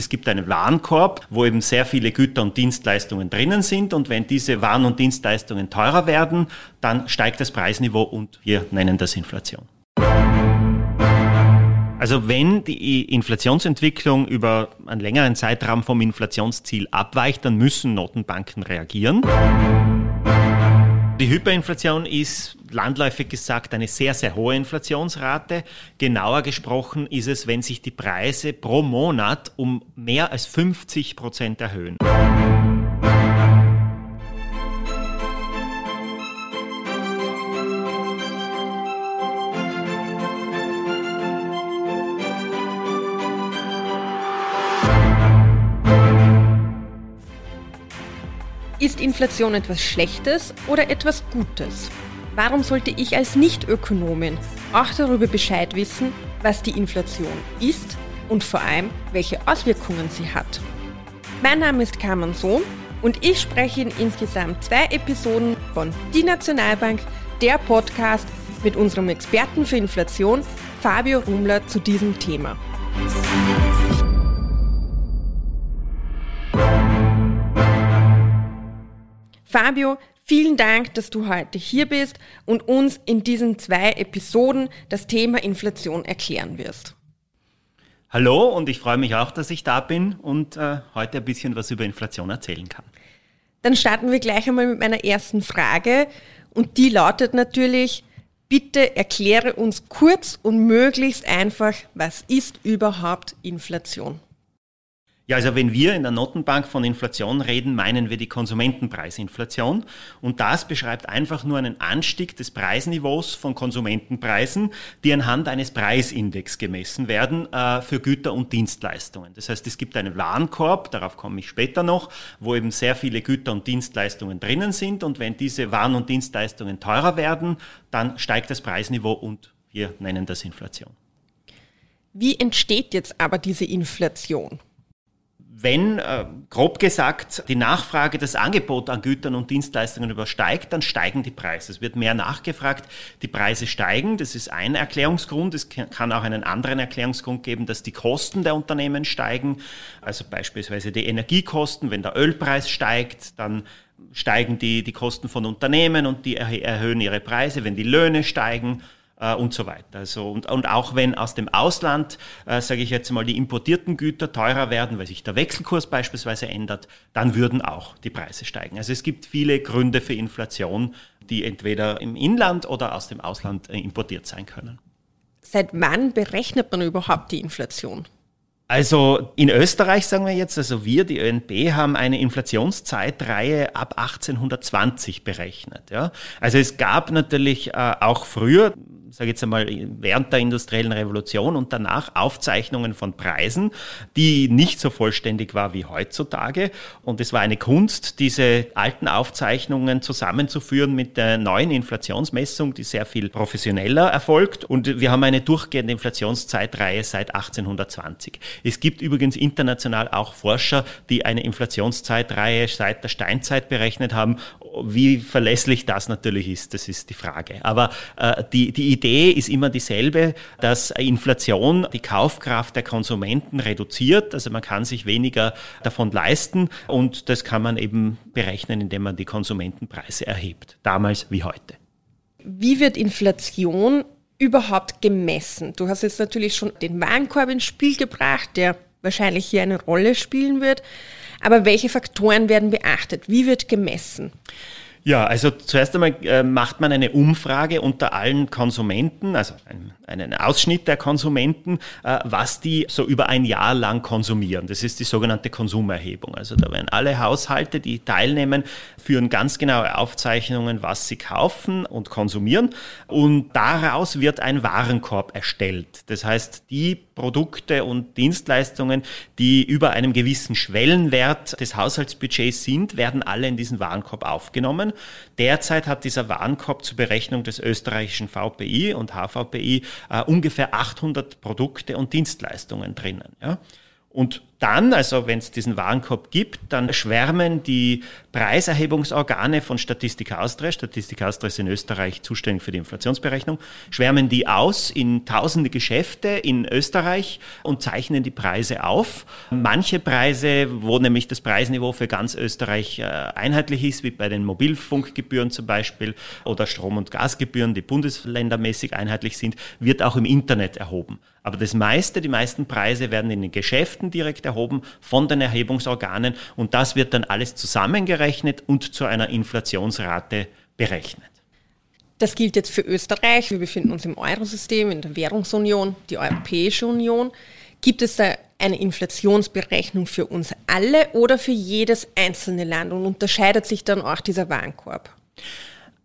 Es gibt einen Warenkorb, wo eben sehr viele Güter und Dienstleistungen drinnen sind und wenn diese Waren und Dienstleistungen teurer werden, dann steigt das Preisniveau und wir nennen das Inflation. Also wenn die Inflationsentwicklung über einen längeren Zeitraum vom Inflationsziel abweicht, dann müssen Notenbanken reagieren. Die Hyperinflation ist landläufig gesagt eine sehr, sehr hohe Inflationsrate. Genauer gesprochen ist es, wenn sich die Preise pro Monat um mehr als 50 Prozent erhöhen. Ist Inflation etwas Schlechtes oder etwas Gutes? Warum sollte ich als Nicht-Ökonomin auch darüber Bescheid wissen, was die Inflation ist und vor allem, welche Auswirkungen sie hat? Mein Name ist Carmen Sohn und ich spreche in insgesamt zwei Episoden von Die Nationalbank, der Podcast mit unserem Experten für Inflation, Fabio Rumler, zu diesem Thema. Fabio, vielen Dank, dass du heute hier bist und uns in diesen zwei Episoden das Thema Inflation erklären wirst. Hallo und ich freue mich auch, dass ich da bin und äh, heute ein bisschen was über Inflation erzählen kann. Dann starten wir gleich einmal mit meiner ersten Frage und die lautet natürlich, bitte erkläre uns kurz und möglichst einfach, was ist überhaupt Inflation? Ja, also wenn wir in der Notenbank von Inflation reden, meinen wir die Konsumentenpreisinflation. Und das beschreibt einfach nur einen Anstieg des Preisniveaus von Konsumentenpreisen, die anhand eines Preisindex gemessen werden äh, für Güter und Dienstleistungen. Das heißt, es gibt einen Warenkorb, darauf komme ich später noch, wo eben sehr viele Güter und Dienstleistungen drinnen sind. Und wenn diese Waren und Dienstleistungen teurer werden, dann steigt das Preisniveau und wir nennen das Inflation. Wie entsteht jetzt aber diese Inflation? Wenn, äh, grob gesagt, die Nachfrage das Angebot an Gütern und Dienstleistungen übersteigt, dann steigen die Preise. Es wird mehr nachgefragt, die Preise steigen. Das ist ein Erklärungsgrund. Es kann auch einen anderen Erklärungsgrund geben, dass die Kosten der Unternehmen steigen. Also beispielsweise die Energiekosten. Wenn der Ölpreis steigt, dann steigen die, die Kosten von Unternehmen und die erhöhen ihre Preise. Wenn die Löhne steigen, äh, und so weiter. Also, und, und auch wenn aus dem Ausland, äh, sage ich jetzt mal, die importierten Güter teurer werden, weil sich der Wechselkurs beispielsweise ändert, dann würden auch die Preise steigen. Also es gibt viele Gründe für Inflation, die entweder im Inland oder aus dem Ausland äh, importiert sein können. Seit wann berechnet man überhaupt die Inflation? Also in Österreich sagen wir jetzt, also wir, die ÖNB, haben eine Inflationszeitreihe ab 1820 berechnet. Ja? Also es gab natürlich äh, auch früher sage jetzt einmal, während der industriellen Revolution und danach Aufzeichnungen von Preisen, die nicht so vollständig war wie heutzutage. Und es war eine Kunst, diese alten Aufzeichnungen zusammenzuführen mit der neuen Inflationsmessung, die sehr viel professioneller erfolgt. Und wir haben eine durchgehende Inflationszeitreihe seit 1820. Es gibt übrigens international auch Forscher, die eine Inflationszeitreihe seit der Steinzeit berechnet haben. Wie verlässlich das natürlich ist, das ist die Frage. Aber äh, die, die Idee ist immer dieselbe, dass Inflation die Kaufkraft der Konsumenten reduziert. Also man kann sich weniger davon leisten und das kann man eben berechnen, indem man die Konsumentenpreise erhebt. Damals wie heute. Wie wird Inflation überhaupt gemessen? Du hast jetzt natürlich schon den Warenkorb ins Spiel gebracht, der wahrscheinlich hier eine Rolle spielen wird. Aber welche Faktoren werden beachtet? Wie wird gemessen? Ja, also zuerst einmal äh, macht man eine Umfrage unter allen Konsumenten, also ein, einen Ausschnitt der Konsumenten, äh, was die so über ein Jahr lang konsumieren. Das ist die sogenannte Konsumerhebung. Also da werden alle Haushalte, die teilnehmen, führen ganz genaue Aufzeichnungen, was sie kaufen und konsumieren. Und daraus wird ein Warenkorb erstellt. Das heißt, die Produkte und Dienstleistungen, die über einem gewissen Schwellenwert des Haushaltsbudgets sind, werden alle in diesen Warenkorb aufgenommen. Derzeit hat dieser Warenkorb zur Berechnung des österreichischen VPI und HVPI äh, ungefähr 800 Produkte und Dienstleistungen drinnen. Ja? Und dann, also wenn es diesen Warenkorb gibt, dann schwärmen die Preiserhebungsorgane von Statistik Austria, Statistik Austria ist in Österreich zuständig für die Inflationsberechnung, schwärmen die aus in tausende Geschäfte in Österreich und zeichnen die Preise auf. Manche Preise, wo nämlich das Preisniveau für ganz Österreich äh, einheitlich ist, wie bei den Mobilfunkgebühren zum Beispiel oder Strom- und Gasgebühren, die bundesländermäßig einheitlich sind, wird auch im Internet erhoben. Aber das meiste, die meisten Preise werden in den Geschäften direkt erhoben von den Erhebungsorganen und das wird dann alles zusammengerechnet und zu einer Inflationsrate berechnet. Das gilt jetzt für Österreich. Wir befinden uns im Eurosystem, in der Währungsunion, die Europäische Union. Gibt es da eine Inflationsberechnung für uns alle oder für jedes einzelne Land und unterscheidet sich dann auch dieser Warenkorb?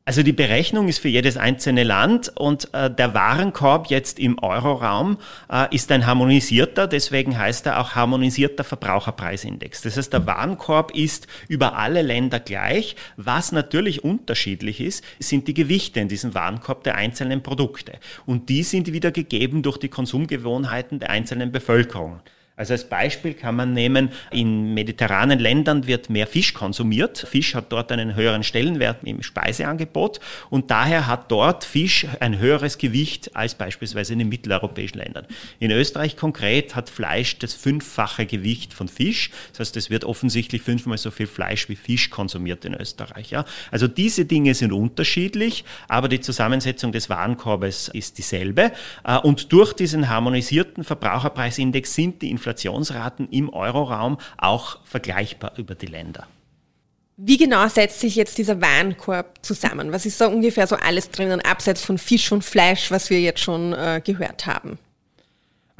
Also die Berechnung ist für jedes einzelne Land und äh, der Warenkorb jetzt im Euroraum äh, ist ein harmonisierter, deswegen heißt er auch harmonisierter Verbraucherpreisindex. Das heißt, der Warenkorb ist über alle Länder gleich. Was natürlich unterschiedlich ist, sind die Gewichte in diesem Warenkorb der einzelnen Produkte. Und die sind wieder gegeben durch die Konsumgewohnheiten der einzelnen Bevölkerung. Also als Beispiel kann man nehmen, in mediterranen Ländern wird mehr Fisch konsumiert. Fisch hat dort einen höheren Stellenwert im Speiseangebot und daher hat dort Fisch ein höheres Gewicht als beispielsweise in den mitteleuropäischen Ländern. In Österreich konkret hat Fleisch das fünffache Gewicht von Fisch. Das heißt, es wird offensichtlich fünfmal so viel Fleisch wie Fisch konsumiert in Österreich. Ja? Also diese Dinge sind unterschiedlich, aber die Zusammensetzung des Warenkorbes ist dieselbe. Äh, und durch diesen harmonisierten Verbraucherpreisindex sind die Inflationsraten im Euroraum auch vergleichbar über die Länder. Wie genau setzt sich jetzt dieser Warenkorb zusammen? Was ist da ungefähr so alles drinnen, abseits von Fisch und Fleisch, was wir jetzt schon äh, gehört haben?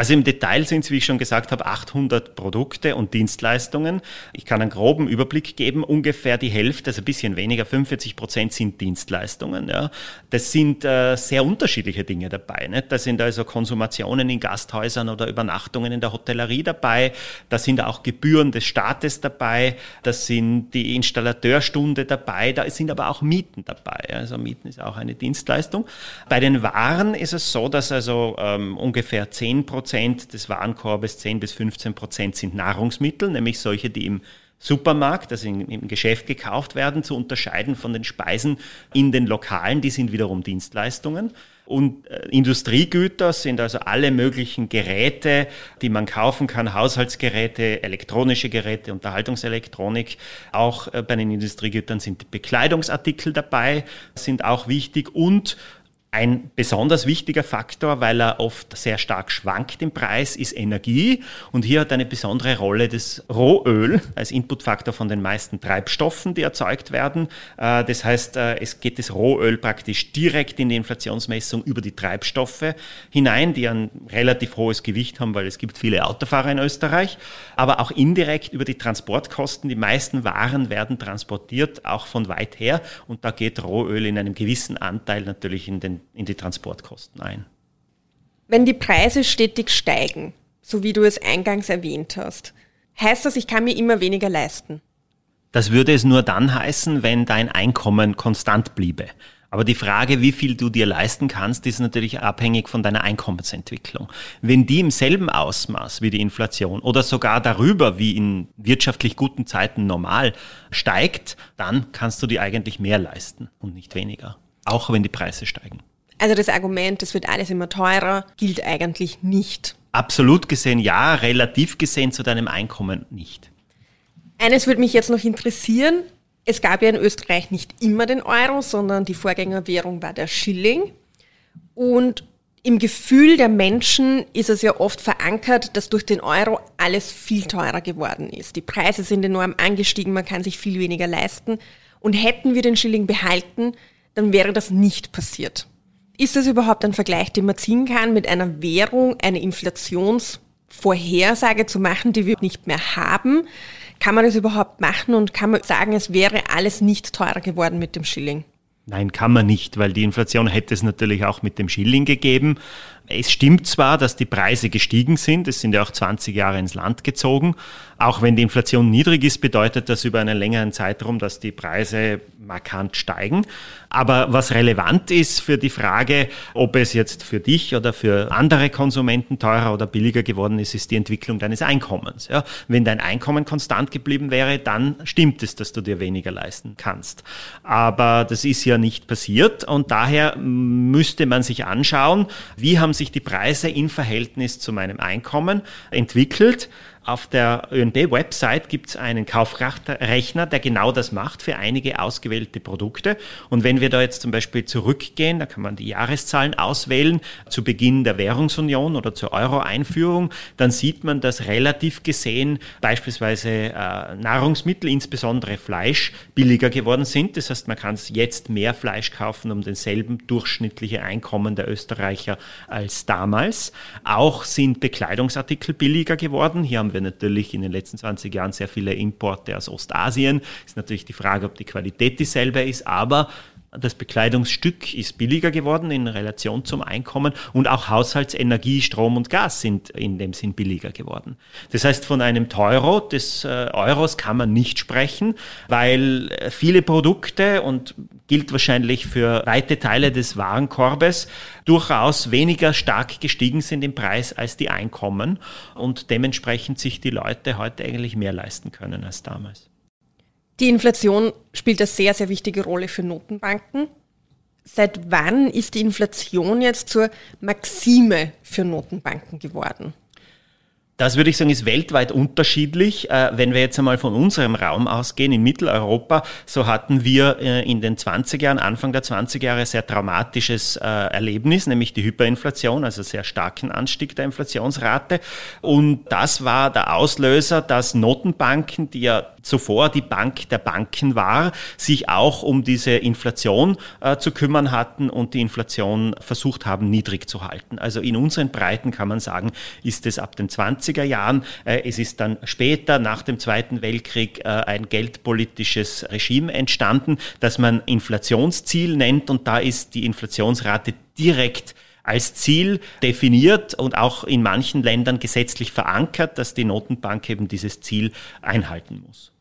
Also im Detail sind es, wie ich schon gesagt habe, 800 Produkte und Dienstleistungen. Ich kann einen groben Überblick geben. Ungefähr die Hälfte, also ein bisschen weniger, 45 Prozent sind Dienstleistungen. Ja. Das sind äh, sehr unterschiedliche Dinge dabei. Nicht? Da sind also Konsumationen in Gasthäusern oder Übernachtungen in der Hotellerie dabei. Da sind auch Gebühren des Staates dabei. Da sind die Installateurstunde dabei. Da sind aber auch Mieten dabei. Also Mieten ist auch eine Dienstleistung. Bei den Waren ist es so, dass also ähm, ungefähr 10 Prozent Prozent des Warenkorbes, 10 bis 15 Prozent sind Nahrungsmittel, nämlich solche, die im Supermarkt, also im Geschäft gekauft werden, zu unterscheiden von den Speisen in den Lokalen, die sind wiederum Dienstleistungen. Und äh, Industriegüter sind also alle möglichen Geräte, die man kaufen kann, Haushaltsgeräte, elektronische Geräte, Unterhaltungselektronik. Auch äh, bei den Industriegütern sind Bekleidungsartikel dabei, sind auch wichtig und ein besonders wichtiger Faktor, weil er oft sehr stark schwankt im Preis, ist Energie. Und hier hat eine besondere Rolle das Rohöl als Inputfaktor von den meisten Treibstoffen, die erzeugt werden. Äh, das heißt, äh, es geht das Rohöl praktisch direkt in die Inflationsmessung über die Treibstoffe hinein, die ein relativ hohes Gewicht haben, weil es gibt viele Autofahrer in Österreich, aber auch indirekt über die Transportkosten. Die meisten Waren werden transportiert, auch von weit her. Und da geht Rohöl in einem gewissen Anteil natürlich in den in die Transportkosten ein. Wenn die Preise stetig steigen, so wie du es eingangs erwähnt hast, heißt das, ich kann mir immer weniger leisten? Das würde es nur dann heißen, wenn dein Einkommen konstant bliebe. Aber die Frage, wie viel du dir leisten kannst, ist natürlich abhängig von deiner Einkommensentwicklung. Wenn die im selben Ausmaß wie die Inflation oder sogar darüber wie in wirtschaftlich guten Zeiten normal steigt, dann kannst du dir eigentlich mehr leisten und nicht weniger. Auch wenn die Preise steigen. Also das Argument, es wird alles immer teurer, gilt eigentlich nicht. Absolut gesehen ja, relativ gesehen zu deinem Einkommen nicht. Eines würde mich jetzt noch interessieren. Es gab ja in Österreich nicht immer den Euro, sondern die Vorgängerwährung war der Schilling. Und im Gefühl der Menschen ist es ja oft verankert, dass durch den Euro alles viel teurer geworden ist. Die Preise sind enorm angestiegen, man kann sich viel weniger leisten. Und hätten wir den Schilling behalten, dann wäre das nicht passiert. Ist das überhaupt ein Vergleich, den man ziehen kann, mit einer Währung eine Inflationsvorhersage zu machen, die wir nicht mehr haben? Kann man das überhaupt machen und kann man sagen, es wäre alles nicht teurer geworden mit dem Schilling? Nein, kann man nicht, weil die Inflation hätte es natürlich auch mit dem Schilling gegeben. Es stimmt zwar, dass die Preise gestiegen sind, es sind ja auch 20 Jahre ins Land gezogen. Auch wenn die Inflation niedrig ist, bedeutet das über einen längeren Zeitraum, dass die Preise markant steigen. Aber was relevant ist für die Frage, ob es jetzt für dich oder für andere Konsumenten teurer oder billiger geworden ist, ist die Entwicklung deines Einkommens. Ja, wenn dein Einkommen konstant geblieben wäre, dann stimmt es, dass du dir weniger leisten kannst. Aber das ist ja nicht passiert und daher müsste man sich anschauen, wie haben sich die Preise in Verhältnis zu meinem Einkommen entwickelt. Auf der ÖNB-Website gibt es einen Kaufkraftrechner, der genau das macht für einige ausgewählte Produkte. Und wenn wir da jetzt zum Beispiel zurückgehen, da kann man die Jahreszahlen auswählen, zu Beginn der Währungsunion oder zur Euro-Einführung, dann sieht man, dass relativ gesehen beispielsweise äh, Nahrungsmittel, insbesondere Fleisch, billiger geworden sind. Das heißt, man kann jetzt mehr Fleisch kaufen um denselben durchschnittliche Einkommen der Österreicher als damals. Auch sind Bekleidungsartikel billiger geworden. Hier haben wir natürlich in den letzten 20 Jahren sehr viele Importe aus Ostasien. Ist natürlich die Frage, ob die Qualität dieselbe ist, aber das Bekleidungsstück ist billiger geworden in Relation zum Einkommen und auch Haushaltsenergie, Strom und Gas sind in dem Sinn billiger geworden. Das heißt, von einem Teuro des äh, Euros kann man nicht sprechen, weil äh, viele Produkte und gilt wahrscheinlich für weite Teile des Warenkorbes durchaus weniger stark gestiegen sind im Preis als die Einkommen und dementsprechend sich die Leute heute eigentlich mehr leisten können als damals. Die Inflation spielt eine sehr, sehr wichtige Rolle für Notenbanken. Seit wann ist die Inflation jetzt zur Maxime für Notenbanken geworden? Das würde ich sagen, ist weltweit unterschiedlich. Äh, wenn wir jetzt einmal von unserem Raum ausgehen, in Mitteleuropa, so hatten wir äh, in den 20 Jahren, Anfang der 20 Jahre, sehr dramatisches äh, Erlebnis, nämlich die Hyperinflation, also sehr starken Anstieg der Inflationsrate. Und das war der Auslöser, dass Notenbanken, die ja zuvor die Bank der Banken war, sich auch um diese Inflation zu kümmern hatten und die Inflation versucht haben, niedrig zu halten. Also in unseren Breiten kann man sagen, ist es ab den 20 20er Jahren. Äh, es ist dann später, nach dem Zweiten Weltkrieg, äh, ein geldpolitisches Regime entstanden, das man Inflationsziel nennt und da ist die Inflationsrate direkt als Ziel definiert und auch in manchen Ländern gesetzlich verankert, dass die Notenbank eben dieses Ziel einhalten muss.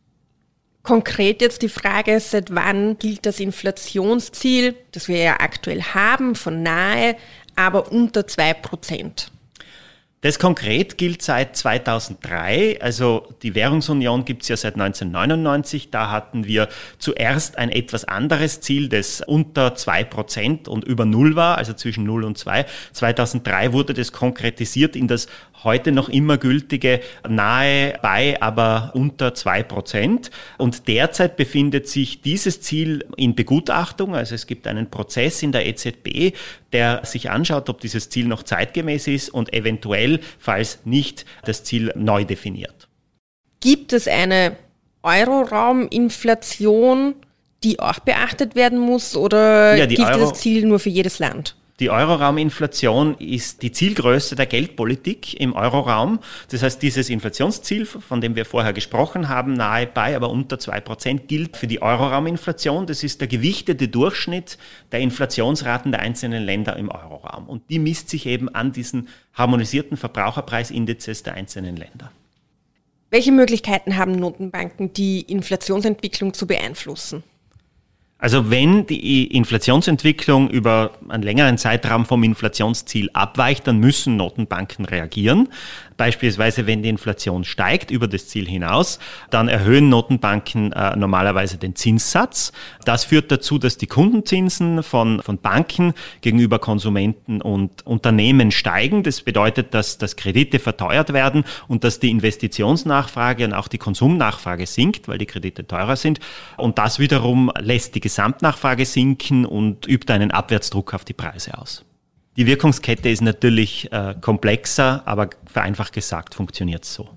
Konkret jetzt die Frage, seit wann gilt das Inflationsziel, das wir ja aktuell haben, von nahe, aber unter zwei Prozent? Das konkret gilt seit 2003. Also die Währungsunion gibt es ja seit 1999. Da hatten wir zuerst ein etwas anderes Ziel, das unter zwei Prozent und über Null war, also zwischen Null und zwei. 2003 wurde das konkretisiert in das heute noch immer gültige nahe bei, aber unter zwei Prozent. Und derzeit befindet sich dieses Ziel in Begutachtung. Also es gibt einen Prozess in der EZB, der sich anschaut, ob dieses Ziel noch zeitgemäß ist und eventuell, falls nicht, das Ziel neu definiert. Gibt es eine Eurorauminflation, die auch beachtet werden muss oder ja, gilt Euro das Ziel nur für jedes Land? Die Eurorauminflation ist die Zielgröße der Geldpolitik im Euroraum. Das heißt, dieses Inflationsziel, von dem wir vorher gesprochen haben, nahe bei, aber unter zwei Prozent, gilt für die Eurorauminflation. Das ist der gewichtete Durchschnitt der Inflationsraten der einzelnen Länder im Euroraum. Und die misst sich eben an diesen harmonisierten Verbraucherpreisindizes der einzelnen Länder. Welche Möglichkeiten haben Notenbanken, die Inflationsentwicklung zu beeinflussen? Also wenn die Inflationsentwicklung über einen längeren Zeitraum vom Inflationsziel abweicht, dann müssen Notenbanken reagieren. Beispielsweise, wenn die Inflation steigt über das Ziel hinaus, dann erhöhen Notenbanken äh, normalerweise den Zinssatz. Das führt dazu, dass die Kundenzinsen von, von Banken gegenüber Konsumenten und Unternehmen steigen. Das bedeutet, dass, dass Kredite verteuert werden und dass die Investitionsnachfrage und auch die Konsumnachfrage sinkt, weil die Kredite teurer sind. Und das wiederum lässt die Gesamtnachfrage sinken und übt einen Abwärtsdruck auf die Preise aus. Die Wirkungskette ist natürlich äh, komplexer, aber vereinfacht gesagt funktioniert es so.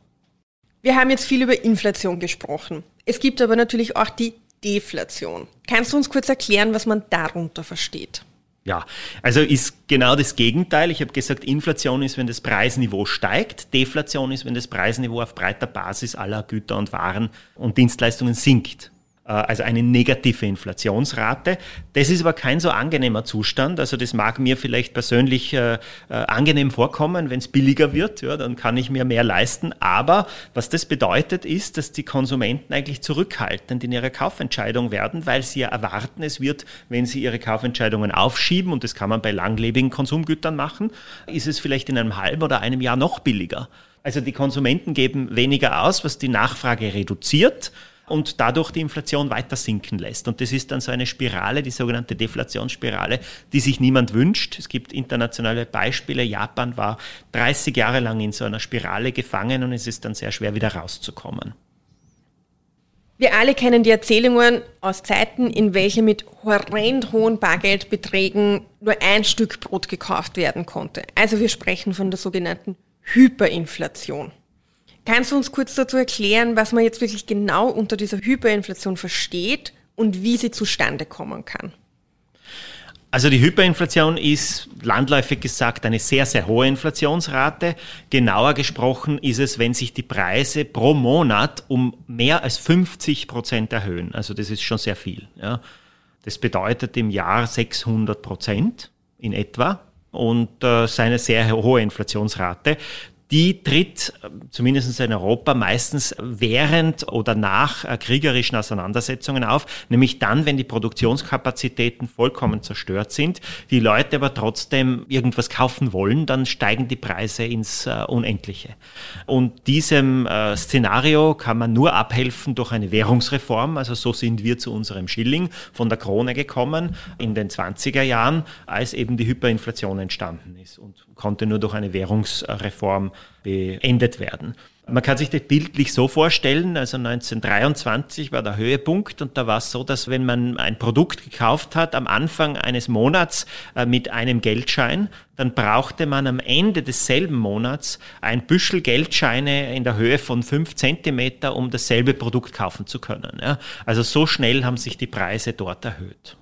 Wir haben jetzt viel über Inflation gesprochen. Es gibt aber natürlich auch die Deflation. Kannst du uns kurz erklären, was man darunter versteht? Ja, also ist genau das Gegenteil. Ich habe gesagt, Inflation ist, wenn das Preisniveau steigt. Deflation ist, wenn das Preisniveau auf breiter Basis aller Güter und Waren und Dienstleistungen sinkt. Äh, also eine negative Inflationsrate. Das ist aber kein so angenehmer Zustand. Also das mag mir vielleicht persönlich äh, äh, angenehm vorkommen, wenn es billiger wird, ja, dann kann ich mir mehr leisten. Aber was das bedeutet, ist, dass die Konsumenten eigentlich zurückhaltend in ihrer Kaufentscheidung werden, weil sie ja erwarten, es wird, wenn sie ihre Kaufentscheidungen aufschieben, und das kann man bei langlebigen Konsumgütern machen, ist es vielleicht in einem halben oder einem Jahr noch billiger. Also die Konsumenten geben weniger aus, was die Nachfrage reduziert und dadurch die Inflation weiter sinken lässt. Und das ist dann so eine Spirale, die sogenannte Deflationsspirale, die sich niemand wünscht. Es gibt internationale Beispiele. Japan war 30 Jahre lang in so einer Spirale gefangen und es ist dann sehr schwer wieder rauszukommen. Wir alle kennen die Erzählungen aus Zeiten, in welche mit horrend hohen Bargeldbeträgen nur ein Stück Brot gekauft werden konnte. Also wir sprechen von der sogenannten Hyperinflation. Kannst du uns kurz dazu erklären, was man jetzt wirklich genau unter dieser Hyperinflation versteht und wie sie zustande kommen kann? Also die Hyperinflation ist landläufig gesagt eine sehr, sehr hohe Inflationsrate. Genauer gesprochen ist es, wenn sich die Preise pro Monat um mehr als 50 Prozent erhöhen. Also das ist schon sehr viel. Ja. Das bedeutet im Jahr 600 Prozent in etwa und äh, seine sehr hohe Inflationsrate die tritt zumindest in Europa meistens während oder nach äh, kriegerischen Auseinandersetzungen auf, nämlich dann, wenn die Produktionskapazitäten vollkommen zerstört sind, die Leute aber trotzdem irgendwas kaufen wollen, dann steigen die Preise ins äh, Unendliche. Und diesem äh, Szenario kann man nur abhelfen durch eine Währungsreform. Also so sind wir zu unserem Schilling von der Krone gekommen in den 20er Jahren, als eben die Hyperinflation entstanden ist und konnte nur durch eine Währungsreform beendet werden. Man kann sich das bildlich so vorstellen, also 1923 war der Höhepunkt und da war es so, dass wenn man ein Produkt gekauft hat am Anfang eines Monats äh, mit einem Geldschein, dann brauchte man am Ende desselben Monats ein Büschel Geldscheine in der Höhe von fünf Zentimeter, um dasselbe Produkt kaufen zu können. Also so schnell haben sich die Preise dort erhöht.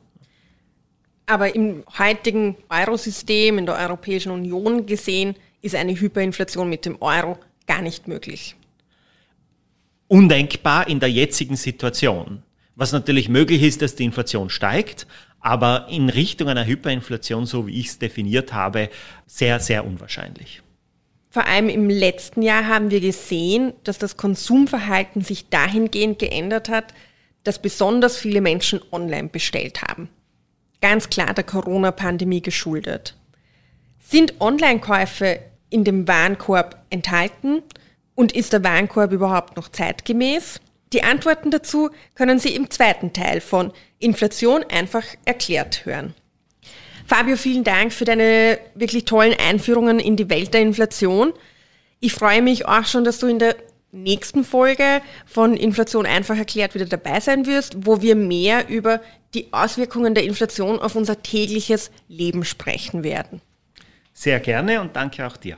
Aber im heutigen Eurosystem, in der Europäischen Union gesehen, ist eine Hyperinflation mit dem Euro gar nicht möglich. Undenkbar in der jetzigen Situation. Was natürlich möglich ist, dass die Inflation steigt, aber in Richtung einer Hyperinflation, so wie ich es definiert habe, sehr, sehr unwahrscheinlich. Vor allem im letzten Jahr haben wir gesehen, dass das Konsumverhalten sich dahingehend geändert hat, dass besonders viele Menschen online bestellt haben. Ganz klar der Corona-Pandemie geschuldet. Sind Online-Käufe in dem Warenkorb enthalten und ist der Warenkorb überhaupt noch zeitgemäß? Die Antworten dazu können Sie im zweiten Teil von Inflation einfach erklärt hören. Fabio, vielen Dank für deine wirklich tollen Einführungen in die Welt der Inflation. Ich freue mich auch schon, dass du in der nächsten Folge von Inflation einfach erklärt wieder dabei sein wirst, wo wir mehr über die Auswirkungen der Inflation auf unser tägliches Leben sprechen werden. Sehr gerne und danke auch dir.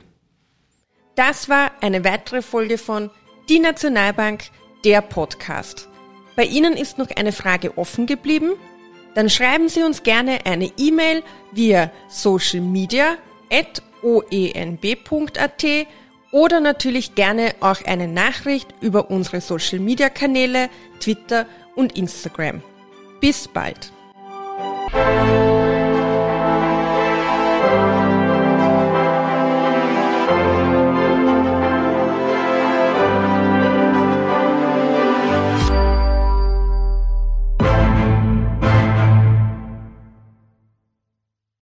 Das war eine weitere Folge von Die Nationalbank, der Podcast. Bei Ihnen ist noch eine Frage offen geblieben? Dann schreiben Sie uns gerne eine E-Mail via socialmedia.oenb.at oder natürlich gerne auch eine Nachricht über unsere Social Media Kanäle, Twitter und Instagram. Bis bald!